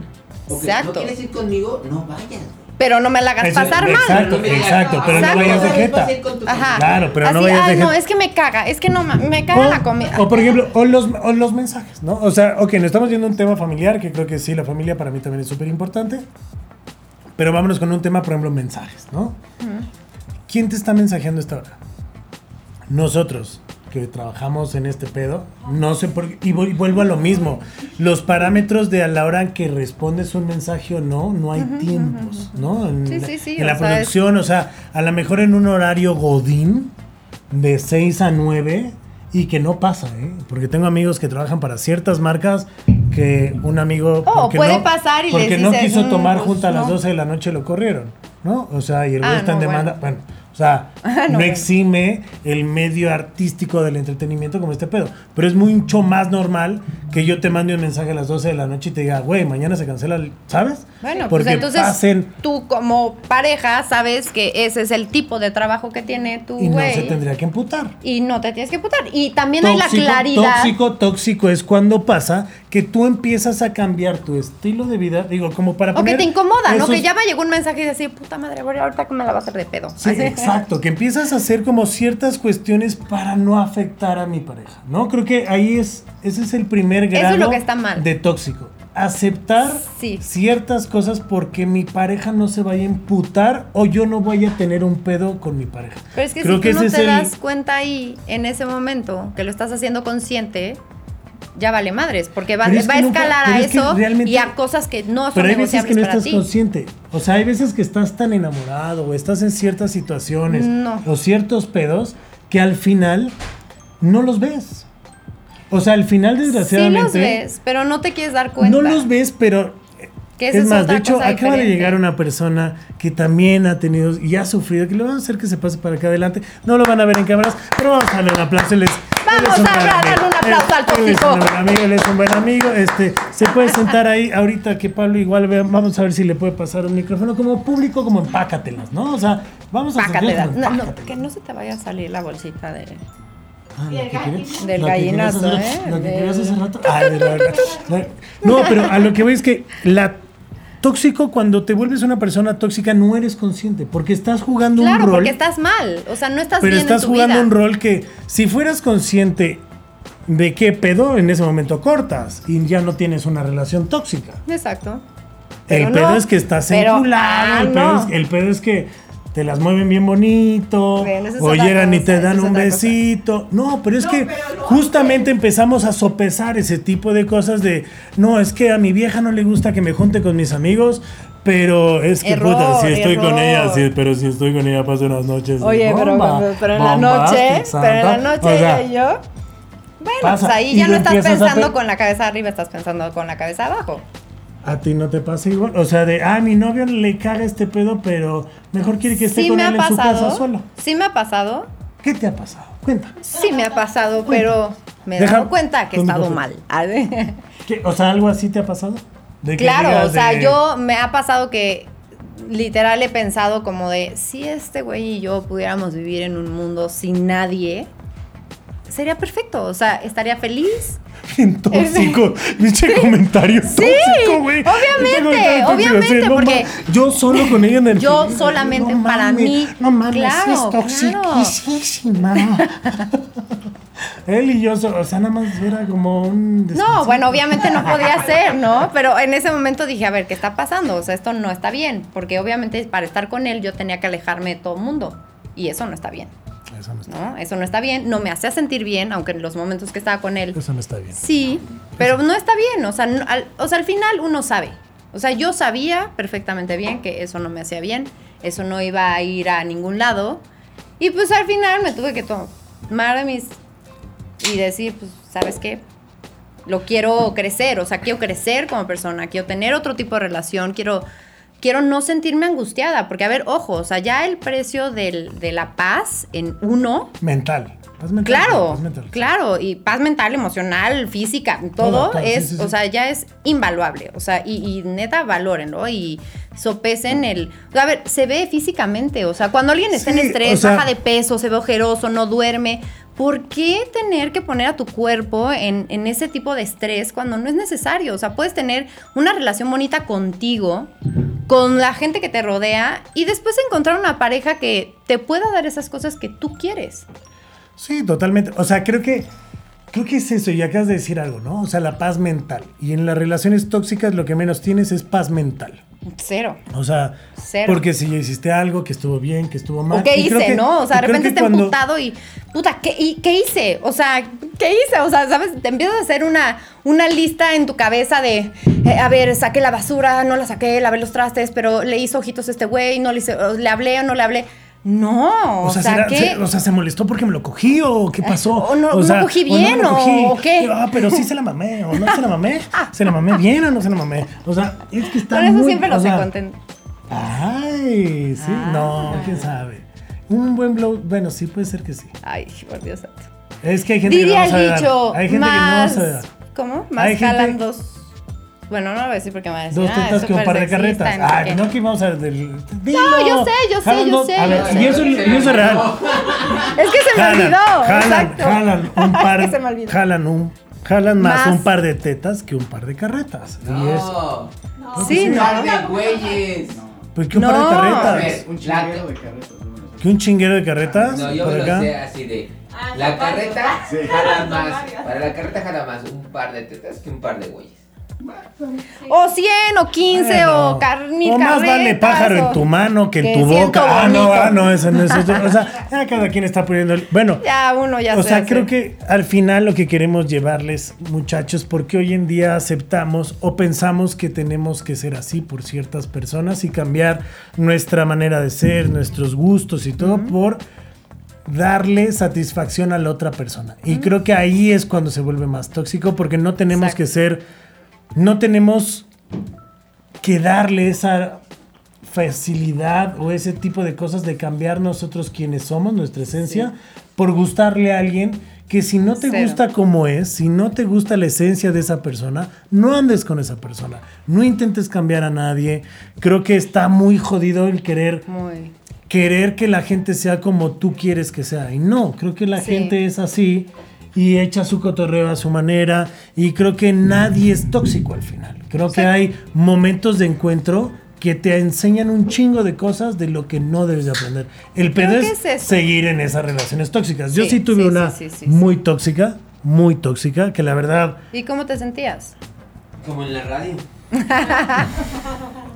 Ok,
Exacto.
¿No quieres ir conmigo? No vayas.
Pero no me la hagas
Eso-
pasar mal.
exacto.
Digas,
exacto, pero
no
"Ah,
vayas de
jeta".
Ajá.
Claro, pero no vayas de
ay, no, es que me caga, es que no, me caga la comida.
O por ejemplo, o los, o los mensajes, ¿no? O sea, ok, nos estamos viendo un tema familiar, que creo que sí, la familia para mí también es súper importante. Pero vámonos con un tema, por ejemplo, mensajes, ¿no? ¿Quién te está mensajeando esta hora? nosotros que trabajamos en este pedo, no sé por qué, y vuelvo a lo mismo, los parámetros de a la hora en que respondes un mensaje o no, no hay tiempos, ¿no? En,
Sí,
la-
sí, sí,
en la
sea, es-
producción, o sea, a lo mejor en un horario godín de 6 a 9 y que no pasa, ¿eh? Porque tengo amigos que trabajan para ciertas marcas que un amigo...
Oh, puede
no-
pasar y
Porque
les
no
dices,
quiso
"Mm,
tomar
pues,
junto a las
no".
12 de la noche lo corrieron, ¿no? O sea, y el güey
Ah,
está en
no,
demanda...
bueno.
Bueno, o sea,
Ah,
no, exime el medio artístico del entretenimiento como este pedo. Pero es mucho más normal que yo te mande un mensaje a las 12 de la noche y te diga, güey, mañana se cancela, el-", ¿sabes?
Bueno,
Porque
pues entonces
pasen
tú como pareja sabes que ese es el tipo de trabajo que tiene tu
y no
güey.
se tendría que emputar.
y no te tienes que putar. Y también hay la claridad.
Tóxico, tóxico es cuando pasa que tú empiezas a cambiar tu estilo de vida. Digo, como para
O que te incomoda, ¿no? Que ya me llegó un mensaje y decir, puta madre, ahorita que me la va a hacer de pedo.
Sí,
Así.
exacto, que empiezas a hacer como ciertas cuestiones para no afectar a mi pareja, ¿no? Creo que ahí es, ese es el primer
Eso es
grado
lo que está mal.
de tóxico. Aceptar
Sí.
ciertas cosas porque mi pareja no se vaya a emputar o yo no voy a tener un pedo con mi pareja.
Pero es que
Creo
si
que
tú no te
el-
das cuenta ahí, en ese momento, que lo estás haciendo consciente, ya vale madres, porque va, a
nunca-
escalar a
es
eso y a cosas que no son
Pero hay veces que no estás
ti.
consciente. O sea, hay veces que estás tan enamorado o estás en ciertas situaciones
No.
o ciertos pedos que al final no los ves. O sea, al final
Sí
desgraciadamente
los ves, pero no te quieres dar cuenta.
no los ves, pero
Que
es más, de hecho, acaba de llegar una persona que también ha tenido y ha sufrido, que le vamos a hacer que se pase para acá adelante. No lo van a ver en cámaras, pero vamos a darle un aplauso.
Vamos
él es un
a
buen
darle
amigo.
un aplauso al
Él- él es
tóxico.
un buen amigo, él es un buen amigo. Este, se puede sentar ahí ahorita que Pablo igual vea, vamos a ver si le puede pasar un micrófono como público, como empácatelas, ¿no? O sea, vamos a
Pácatelas. No, no, que no se te vaya a salir la bolsita de...
Ah, que
Del gallinazo, ¿eh?
Lo que
Del-
querías hace rato. Ay, de la verdad. La- No, pero a lo que voy es que la tóxico, cuando te vuelves una persona tóxica, no eres consciente, porque estás jugando
Claro,
un rol.
porque estás mal. O sea, no estás
pero
bien
estás
en tu
jugando
vida.
un rol que, si fueras consciente de qué pedo, en ese momento cortas y ya no tienes una relación tóxica.
Exacto.
El pedo es que estás enculado,
ah,
el, pedo
no.
es, el pedo es que te las mueven bien bonito,
Bueno, esa es
o
otra
llegan y te dan un besito. No, pero es
No,
que
pero
justamente empezamos a sopesar ese tipo de cosas de, no, es que a mi vieja no le gusta que me junte con mis amigos, pero es que
Error,
puta, si estoy con
error.
ella, sí, pero si estoy con ella paso unas noches.
Oye, pero,
bomba,
pero en la noche, pero en la noche
O sea,
ella y yo. Bueno,
pasa,
pues ahí ya no estás pensando
pe-
con la cabeza arriba, estás pensando con la cabeza abajo.
¿A ti no te pasa igual? O sea, de, ah, mi novio le caga este pedo, pero mejor quiere que esté
Sí
con
me
él
ha
en su casa
pasado.
solo.
Sí me ha pasado.
¿Qué te ha pasado? Cuenta.
Sí me ha pasado, pero me he dado cuenta que he estado mal.
¿Qué? O sea, ¿algo así te ha pasado? De
Claro, o sea,
de-
yo me ha pasado que literal he pensado como de si este güey y yo pudiéramos vivir en un mundo sin nadie, sería perfecto. O sea, estaría feliz.
Bien tóxico. Pinche comentario tóxico, güey.
obviamente,
comentario
obviamente, porque-
Yo solo con ella en el
Yo solamente
no
para
mames,
mí.
No mames,
Claro,
es
claro.
toxiquísima. Él y yo, o sea, nada más era como un...
No, bueno, obviamente no podía ser, ¿no? Pero en ese momento dije, a ver, ¿qué está pasando? O sea, esto no está bien, porque obviamente para estar con él yo tenía que alejarme de todo el mundo. Y eso no está bien,
Eso no está,
¿no? Eso no está bien, no me hacía sentir bien, aunque en los momentos que estaba con él
eso no está bien.
Sí, pero no está bien, o sea, no- al, o sea, al final uno sabe. O sea, yo sabía perfectamente bien que eso no me hacía bien, eso no iba a ir a ningún lado. Y pues al final me tuve que tomar de mis... y decir, pues, ¿sabes qué? Lo quiero crecer, o sea, quiero crecer como persona, quiero tener otro tipo de relación, quiero, quiero no sentirme angustiada, porque a ver, ojo, o sea, ya el precio del- de la paz en uno
Mental. Paz mental.
Claro,
paz mental.
claro, y paz mental, emocional, física, todo, es,
sí, sí.
o sea, ya es invaluable, o sea, y, y neta valórenlo y sopesen el, a ver, se ve físicamente, o sea, cuando alguien está en estrés,
o sea-
baja de peso, se ve ojeroso, no duerme, ¿por qué tener que poner a tu cuerpo en, en ese tipo de estrés cuando no es necesario? O sea, puedes tener una relación bonita contigo, con la gente que te rodea y después encontrar una pareja que te pueda dar esas cosas que tú quieres.
Sí, totalmente. O sea, creo que creo que es eso, y acabas de decir algo, ¿no? O sea, la paz mental. Y en las relaciones tóxicas lo que menos tienes es paz mental.
Cero.
O sea,
Cero.
porque si hiciste algo que estuvo bien, que estuvo mal.
¿O qué hice,
que-
no? O sea, de repente está
cuando-
emputado y, puta, ¿qué, y, ¿qué hice? O sea, ¿qué hice? O sea, ¿sabes? Te empiezas a hacer una, una lista en tu cabeza de, eh, a ver, saqué la basura, no la saqué, lavé los trastes, pero le hizo ojitos a este güey, no le hice, o le hablé o no le hablé. No,
O sea,
sea,
será-
¿qué?
se, o sea, ¿se molestó porque me lo cogí o qué pasó?
o no-
O
no
sea,
cogí
o
bien,
lo
o-
cogí.
o qué.
Ah, pero sí se la mamé o no se la mamé. ¿Se la mamé bien o no se la mamé? O sea, es que está
Por eso
muy-
siempre
o sea,
sé content.
Ay, sí,
Ah.
no, quién sabe. Un buen blow, bueno, sí puede ser que sí.
Ay, por Dios santo.
Es que hay gente
Diría
que no sabe dar.
dicho,
Hay gente
más...
que no sabe dar.
¿Cómo? Más
Hay gente-
dos... Bueno, no lo voy a decir porque me van a decir,
Dos
ah,
tetas
es
que un par de carretas.
no
Ay,
qué.
no que íbamos a del.
No, yo sé, yo sé,
Jalan
yo sé,
A ver,
yo
y eso, y eso es real.
Es que se me
Jalan,
olvidó.
jalan,
exacto.
jalan un par,
Que se me olvidó.
jalan un, jalan más,
Más.
un par de tetas que un par de carretas. Y es,
No.
Sí,
Un
no.
par de güeyes.
pues que un par de
No.
Carretas.
ver,
Un chinguero de carretas.
Que un chinguero de carretas.
No, yo
por
me lo sé así de.
Ah,
La carreta
Sí.
jala más. Para la carreta jala más un par de tetas que un par de güeyes.
O 100 o 15
Bueno,
o car mil
o más vale pájaro en tu mano que en tu boca. Ah, no, ah, no, eso no es eso. O sea, ya cada quien está poniendo. el- Bueno,
Ya uno ya
o
se
sea,
hace.
creo que al final lo que queremos llevarles, muchachos, porque hoy en día aceptamos o pensamos que tenemos que ser así por ciertas personas y cambiar nuestra manera de ser, nuestros gustos y todo por darle satisfacción a la otra persona. Y creo que ahí es cuando se vuelve más tóxico porque no tenemos
Exacto.
que ser, no tenemos que darle esa facilidad o ese tipo de cosas de cambiar nosotros quienes somos, nuestra esencia, por gustarle a alguien que si no te
Cero.
gusta como es, si no te gusta la esencia de esa persona, no andes con esa persona, no intentes cambiar a nadie. Creo que está muy jodido el querer
Muy.
querer que la gente sea como tú quieres que sea. Y no, creo que la
Sí.
gente es así y echa su cotorreo a su manera y creo que nadie es tóxico al final. Creo que hay momentos de encuentro que te enseñan un chingo de cosas de lo que no debes de aprender. El pedo es, seguir en esas relaciones tóxicas. Yo
Sí,
sí tuve
sí,
una
sí, sí, sí,
muy tóxica, muy tóxica, que la verdad
¿Y cómo te sentías?
Como en la radio.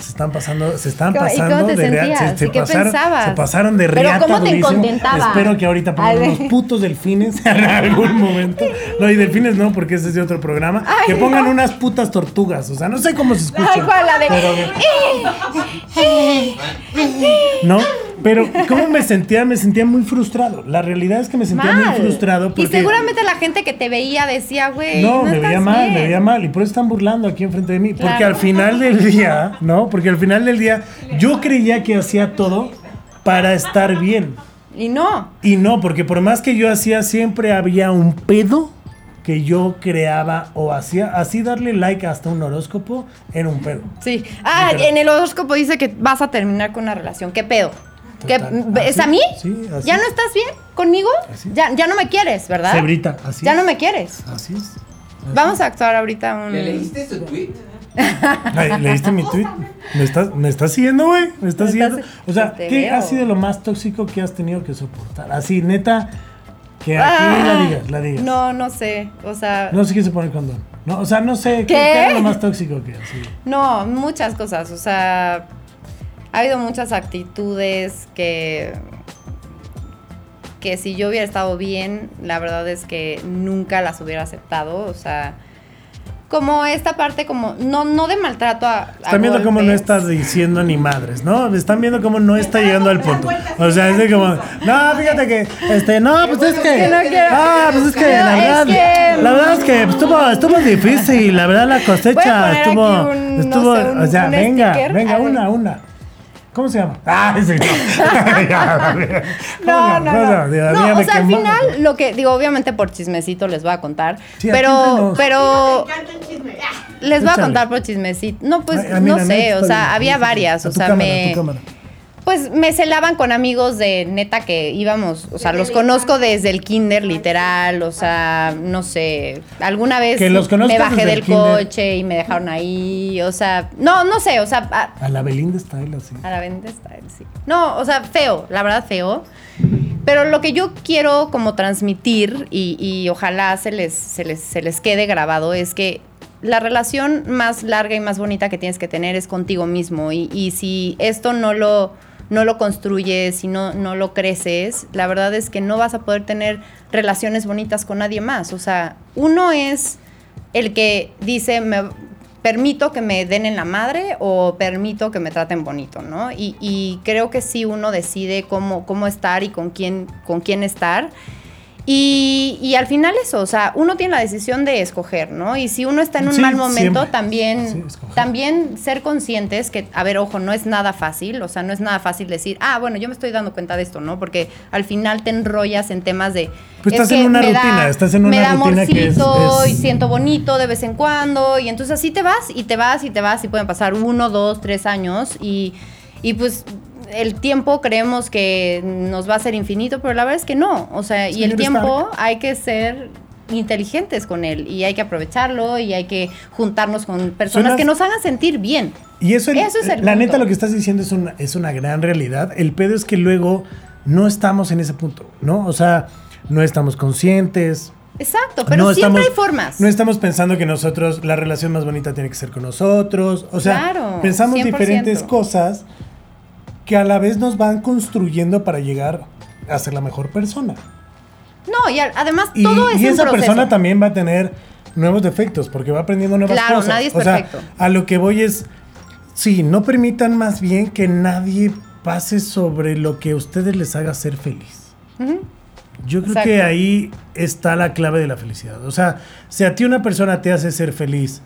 se están pasando, se están
¿Cómo- y
pasando de rea-
sentías?
se,
¿Y qué
pasaron,
pensabas?
se pasaron de
Pero
riata
¿cómo te contentaba?
Espero que ahorita pongan unos putos delfines en algún momento. No, y delfines no, porque ese es de otro programa.
Ay,
que pongan
no.
unas putas tortugas. O sea, no sé cómo se escucha.
Ay, ¿cuál? La de-
No, pero ¿cómo me sentía? Me sentía muy frustrado. La realidad es que me sentía muy frustrado porque...
Y seguramente la gente que te veía decía, güey.
No, me
estás
veía mal,
bien".
me veía mal. Y por eso están burlando aquí enfrente de mí. Porque al final del día, ¿no? Porque al final del día yo creía que hacía todo para estar bien.
Y no.
Y no, porque por más que yo hacía, siempre había un pedo que yo creaba o hacía. Así darle like hasta un horóscopo era un pedo.
Sí. Ah, en el horóscopo dice que vas a terminar con una relación. ¿Qué pedo? ¿Qué,
Total.
¿Es
Así,
a mí?
sí, así.
¿Ya no estás bien conmigo?
Así.
Ya, ya no me quieres, ¿verdad?
Cebrita, así
Ya
es.
no me quieres.
Así es.
Vamos a actuar ahorita un...
¿Le leíste su tweet?
¿Leíste mi tweet? ¿Me estás, me estás siguiendo, güey? ¿Me estás
Me
siguiendo?
estás-
O sea, ¿qué
veo.
ha sido lo más tóxico que has tenido que soportar? Así, neta, que aquí
Ah,
la digas, la digas.
No, no sé. O sea,
No sé qué se pone condón. No, o sea, no sé qué,
¿Qué?
era lo más tóxico que así.
no, muchas cosas. O sea, ha habido muchas actitudes que que si yo hubiera estado bien, la verdad es que nunca las hubiera aceptado. O sea, como esta parte como no no de maltrato a, a
Están viendo cómo no estás diciendo ni madres, ¿no? Están viendo cómo no está llegando al punto. O sea, es de como, no, fíjate que, este, no, pues es que,
que no quiero-
ah, pues es que, la verdad, la verdad es que estuvo, estuvo difícil, la verdad la cosecha estuvo, estuvo, o sea, venga, venga, una, una. ¿Cómo se llama? Ah, sí, no. Ya, ¿cómo se
No, no, no. O sea, al final, lo que digo, obviamente por chismecito les voy a contar. Pero, pero
Me encanta el chisme.
Les voy a contar por chismecito. No, pues no sé, o sea, había varias. O sea, me. Pues me celaban con amigos de neta que íbamos, o sea, los conozco desde el kinder, literal, o sea, no sé, alguna vez
Que los
me bajé del coche y me dejaron ahí, o sea, no, no sé, o sea, a,
A la Belinda Style, así.
a la venta está, sí. No, o sea, feo, la verdad feo. Pero lo que yo quiero como transmitir y, y ojalá se les, se, les, se les quede grabado es que la relación más larga y más bonita que tienes que tener es contigo mismo. Y, y si esto no lo, no lo construyes, si no, no lo creces, la verdad es que no vas a poder tener relaciones bonitas con nadie más. O sea, uno es el que dice, me permito que me den en la madre o permito que me traten bonito, ¿no? Y, y creo que sí uno decide cómo, cómo estar y con quién, con quién estar. Y, y al final eso, o sea, uno tiene la decisión de escoger, ¿no? Y si uno está en un
Sí,
mal momento,
siempre.
También, también ser conscientes que, a ver, ojo, no es nada fácil, o sea, no es nada fácil decir, ah, bueno, yo me estoy dando cuenta de esto, ¿no? Porque al final te enrollas en temas de...
Pues
es
estás en una
me da-
rutina, estás en
me
una
da
rutina que es-
amorcito
es-
y siento bonito de vez en cuando, y entonces así te vas y te vas y te vas y pueden pasar uno, dos, tres años y, y pues el tiempo creemos que nos va a ser infinito, pero la verdad es que no, o sea, y el tiempo hay que ser inteligentes con él y hay que aprovecharlo y hay que juntarnos con personas que nos hagan sentir bien.
Y eso,
Eso es el
la
punto.
neta, lo que estás diciendo es una, es una gran realidad. El pedo es que luego no estamos en ese punto, ¿no? O sea, no estamos conscientes.
Exacto, pero
no
siempre
estamos,
hay formas.
No estamos pensando que nosotros, la relación más bonita tiene que ser con nosotros. O sea,
Claro,
pensamos
100%.
diferentes cosas que a la vez nos van construyendo para llegar a ser la mejor persona.
No, y además
Y,
todo es
y
un
esa
proceso.
persona también va a tener nuevos defectos porque va aprendiendo nuevas
Claro,
cosas.
nadie es
o sea,
perfecto.
a lo que voy es, sí, no permitan más bien que nadie pase sobre lo que a ustedes les haga ser feliz. Yo creo
Exacto.
que ahí está la clave de la felicidad. O sea, si a ti una persona te hace ser feliz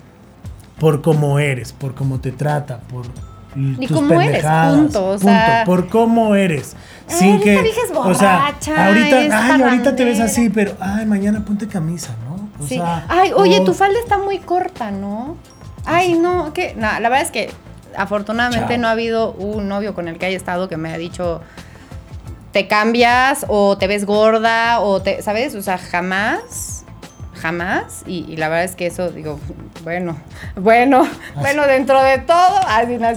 por cómo eres, por cómo te trata, por
Y
tus
cómo eres, punto, o sea-
por cómo eres.
Ay,
sin que,
es
o sea,
borracha,
ahorita, ay, ahorita te ves
parrandera.
así, pero ay, mañana ponte camisa, ¿no? O
Sí.
sea,
Ay, oye,
o-
tu falda está muy corta, ¿no? Ay, no, que no, la verdad es que afortunadamente
Chao.
no ha habido un novio con el que haya estado que me haya dicho te cambias o te ves gorda o te, ¿sabes? O sea, jamás, jamás. Y, y la verdad es que eso, digo, bueno, bueno, bueno, dentro de todo, así no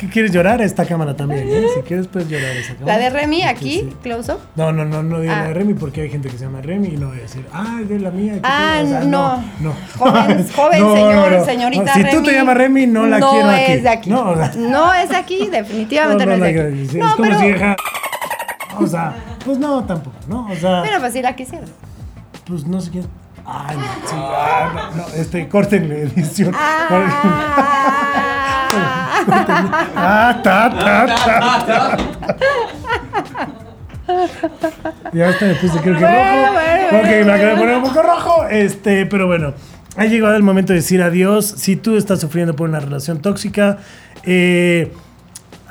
si quieres llorar esta cámara también, ¿eh? Si quieres puedes llorar esa cámara.
La de Remy aquí,
sí.
close up.
No, no, no, no digo la
Ah.
de Remy porque hay gente que se llama Remy y no voy a decir, ah, es de la mía. ¿qué
Ah,
pedo?". O sea,
no.
no.
Joven, joven
No,
señor, señorita
Si
Remy.
tú te llamas Remy, no la quiero aquí.
es de aquí.
No, o sea,
No es de aquí, definitivamente no, es de aquí.
Sí, es como
pero,
si deja- O sea, pues no, tampoco, ¿no? O sea,
pero pues si la quisiera.
Pues no sé quién. Ay, sí, ah, no, no, este, córtenle edición. Ah, ta, ta, ta, ta. Ya hasta me puse creo que
Bueno,
rojo.
bueno,
ok,
bueno,
me acabo de poner un poco rojo. Este, pero bueno, ha llegado el momento de decir adiós. Si tú estás sufriendo por una relación tóxica, eh,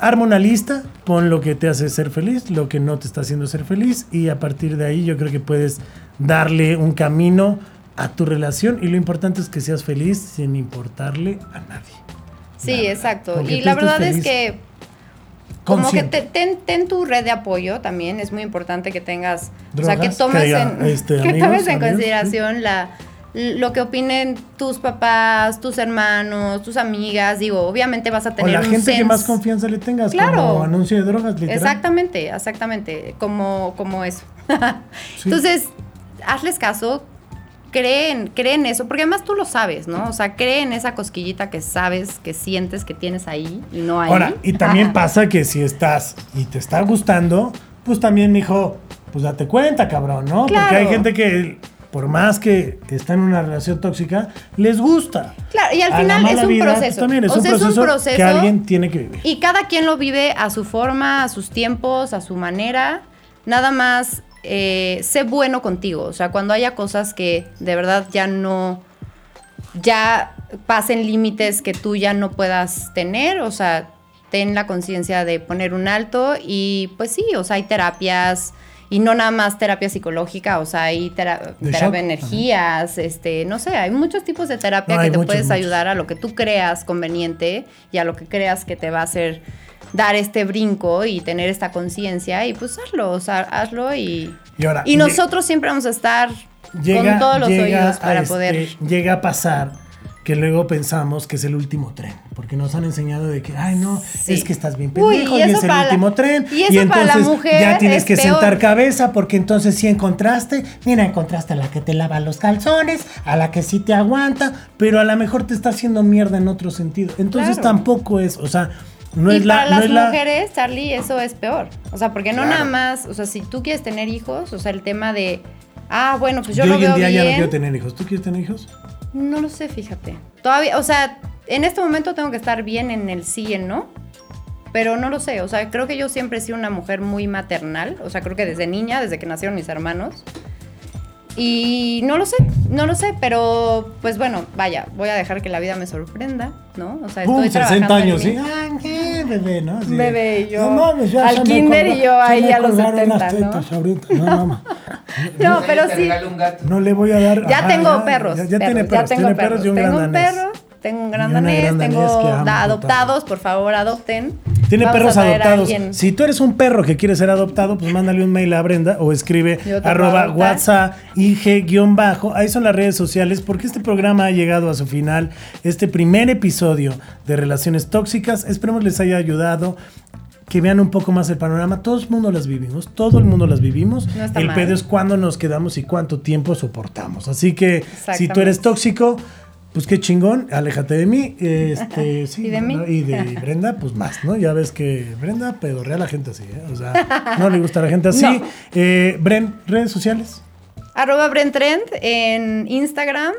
arma una lista, pon lo que te hace ser feliz, lo que no te está haciendo ser feliz y a partir de ahí yo creo que puedes darle un camino a tu relación y lo importante es que seas feliz sin importarle a nadie.
Sí,
Nada.
exacto. Y la verdad es que como que te- ten, ten tu red de apoyo también. Es muy importante que tengas, o sea, que tomes
que diga,
en,
este,
que
amigos,
tomes en
amigos,
consideración la lo que opinen tus papás, tus hermanos, tus amigas. Digo, obviamente vas a
O
tener
la
un
gente que más confianza le tengas,
Claro.
como anuncio de drogas, literal.
Exactamente, exactamente, como, como eso.
Sí.
Entonces, hazles caso, creen, creen eso, porque además tú lo sabes, ¿no? O sea, cree en esa cosquillita que sabes, que sientes que tienes ahí y no ahí.
Ahora, y también pasa que si estás y te está gustando, pues también, mijo, pues date cuenta, cabrón, ¿no? Porque hay gente que, por más que está en una relación tóxica, les gusta.
Claro, y al
A
final es un
vida,
proceso.
también es,
O
un,
sea, es un
proceso
proceso
que alguien tiene que vivir.
Y cada quien lo vive a su forma, a sus tiempos, a su manera. Nada más eh, sé bueno contigo. O sea, cuando haya cosas que de verdad ya no. ya pasen límites que tú ya no puedas tener. O sea, ten la conciencia de poner un alto. Y pues sí, o sea, hay terapias. Y no nada más terapia psicológica, o sea, hay tera- terapia
shock
de energías, este, no sé, hay muchos tipos de terapia
No,
que te
muchos,
puedes
muchos.
ayudar a lo que tú creas conveniente y a lo que creas que te va a hacer dar este brinco y tener esta conciencia y pues hazlo, o sea, hazlo y,
Y ahora,
y nosotros siempre vamos a estar
llega,
con todos los oídos para
este,
poder...
Llega a pasar que luego pensamos que es el último tren, porque nos han enseñado de que, ay no,
Sí.
es que estás bien
Uy,
pendejo
y
y, es el
la-
último tren
y eso para la mujer
ya tienes
es
que
peor.
sentar cabeza porque entonces sí encontraste, mira, encontraste a la que te lava los calzones, a la que sí te aguanta, pero a lo mejor te está haciendo mierda en otro sentido. Entonces
Claro.
tampoco es, o sea, no
y
es la
para
no
las
es la-
mujeres, Charlie, eso es peor. O sea, porque no nada más, o sea, si tú quieres tener hijos, o sea, el tema de, ah, bueno, pues yo,
yo
lo
hoy en día ya no quiero tener hijos. ¿Tú quieres tener hijos?
No lo sé, fíjate. Todavía, o sea, en este momento tengo que estar bien en el sí no. Pero no lo sé, o sea, creo que yo siempre he sido una mujer muy maternal, o sea, creo que desde niña, desde que nacieron mis hermanos. Y no lo sé, no lo sé, pero pues bueno, vaya, voy a dejar que la vida me sorprenda, ¿no? O sea, estoy
60
trabajando en
años. ¿sí? ¡Ay, qué bebé, ¿no? Así de,
Bebé, y yo
no mames, ya
al kinder y yo ahí a los
colgaron las
70, ¿no?
ahorita. No, mamá.
No,
Ay,
pero sí.
No le voy a dar.
Ya
ajá,
tengo perros.
Ya, ya
perros,
tiene perros.
Ya tengo
tiene
perros.
perros y un
tengo
gran
un
danés.
perro, tengo un gran danés,
gran
tengo da- adoptados, por favor, adopten.
Tiene
Vamos
perros adoptados. Si tú eres un perro que quiere ser adoptado, pues mándale un mail a Brenda o escribe arroba. WhatsApp IG-bajo. Ahí son las redes sociales porque este programa ha llegado a su final. Este primer episodio de Relaciones Tóxicas. Esperemos les haya ayudado. Que vean un poco más el panorama. Todo el mundo las vivimos. Todo el mundo las vivimos.
No
el pedo es cuándo nos quedamos y cuánto tiempo soportamos. Así que si tú eres tóxico, pues qué chingón, aléjate de mí. Este, sí,
¿Y de mí?
¿no? Y de Brenda, pues más, ¿no? Ya ves que Brenda pedorrea a la gente así, ¿eh? O sea, no le gusta a la gente así.
No.
Eh, Bren, redes sociales.
Arroba Brent Trend en Instagram.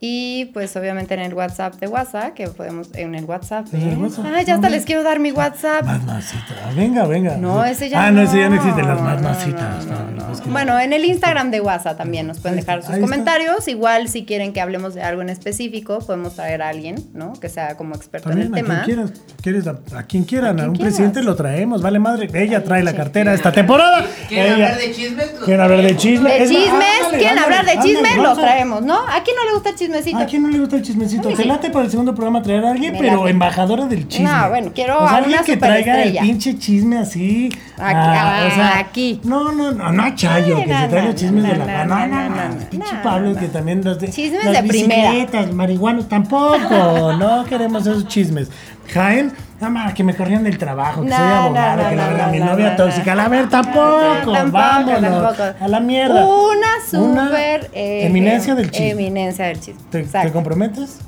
Y pues obviamente en el WhatsApp de WhatsApp, que podemos, en el WhatsApp.
¿En el
¿eh?
WhatsApp?
Ah, ya hasta les quiero dar mi WhatsApp.
Más masita. Venga, venga.
No, ese ya
Ah, no, ese ya no existe, las más
No, no,
no,
no.
es que-
Bueno, en el Instagram de WhatsApp también nos pueden dejar sus
ahí está.
comentarios. Igual si quieren que hablemos de algo en específico, podemos traer a alguien, ¿no? Que sea como experto
También
en
a
el
quien
tema.
quieras, quieres a, a quien quieran, a,
quien
un
quieras.
presidente lo traemos, vale madre. Ella trae la cartera esta temporada.
¿Quieren
Ella-
hablar de chismes?
¿Quieren hablar de
traemos.
chisme?
De chismes, quieren hablar de chismes, lo
a-
traemos, ¿no? ¿A quién no le gusta el chismecito?
¿A quién no le gusta el chismecito? ¿Te late para el segundo programa traer a alguien? Pero embajadora del chisme.
No, bueno, quiero
O sea,
a
alguien
una
que traiga el pinche chisme así.
Aquí,
ah, o sea,
aquí.
No, no, no, no a Chayo,
Ay,
que
no,
se los chismes de la
no,
no,
no,
no, pinche Pablo que también los de
Chismes
las
de primera.
bicicletas, marihuanos tampoco, no queremos esos chismes. Jaén, nada más que me corrían del trabajo, que
No,
soy abogado,
no,
que la verdad mi
no,
novia
no,
tóxica, a ver, tampoco,
Tampoco,
vámonos
tampoco.
a la mierda.
Una súper eh,
eminencia del chisme.
Eminencia del chisme.
¿Te,
Exacto.
te comprometes?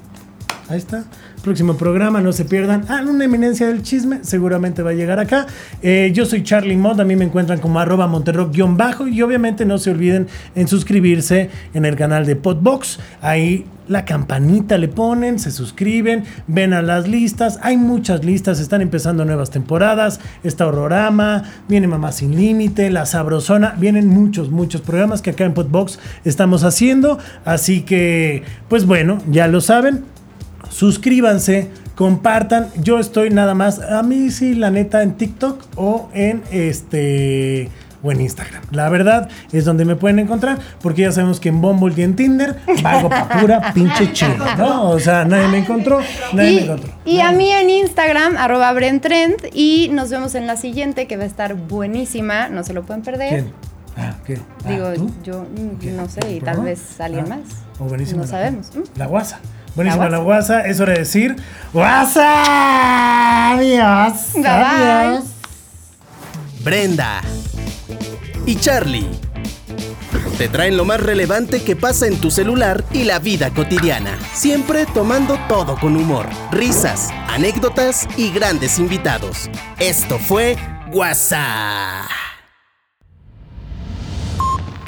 Ahí está. Próximo programa, no se pierdan. Ah, una eminencia del chisme, seguramente va a llegar acá. Eh, yo soy Charlie Mod, a mí me encuentran como arroba monterrock-bajo y obviamente no se olviden en suscribirse en el canal de Podbox. Ahí la campanita le ponen, se suscriben, ven a las listas. Hay muchas listas, están empezando nuevas temporadas. Está Horrorama, viene Mamá Sin Límite, La Sabrosona. Vienen muchos, muchos programas que acá en Podbox estamos haciendo. Así que, pues bueno, ya lo saben suscríbanse, compartan. Yo estoy nada más, a mí sí, la neta, en TikTok o en este o en Instagram. La verdad es donde me pueden encontrar, porque ya sabemos que en Bumble y en Tinder valgo pa' pura pinche chido, ¿no? O sea, nadie me encontró, nadie me encontró.
y a mí en Instagram, arroba Brentrend, y nos vemos en la siguiente que va a estar buenísima, no se lo pueden perder.
¿Quién? Ah, ¿qué? Ah,
Digo,
¿tú?
yo no sé, y
¿El
tal vez alguien
Ah,
más.
o buenísima
No
la-
sabemos.
La guasa. Buenísima
La
guasa. Es hora de decir guasa. Adiós.
Bye, bye.
Adiós.
Brenda y Charlie. Te traen lo más relevante que pasa en tu celular y la vida cotidiana. Siempre tomando todo con humor, risas, anécdotas y grandes invitados. Esto fue WhatsApp.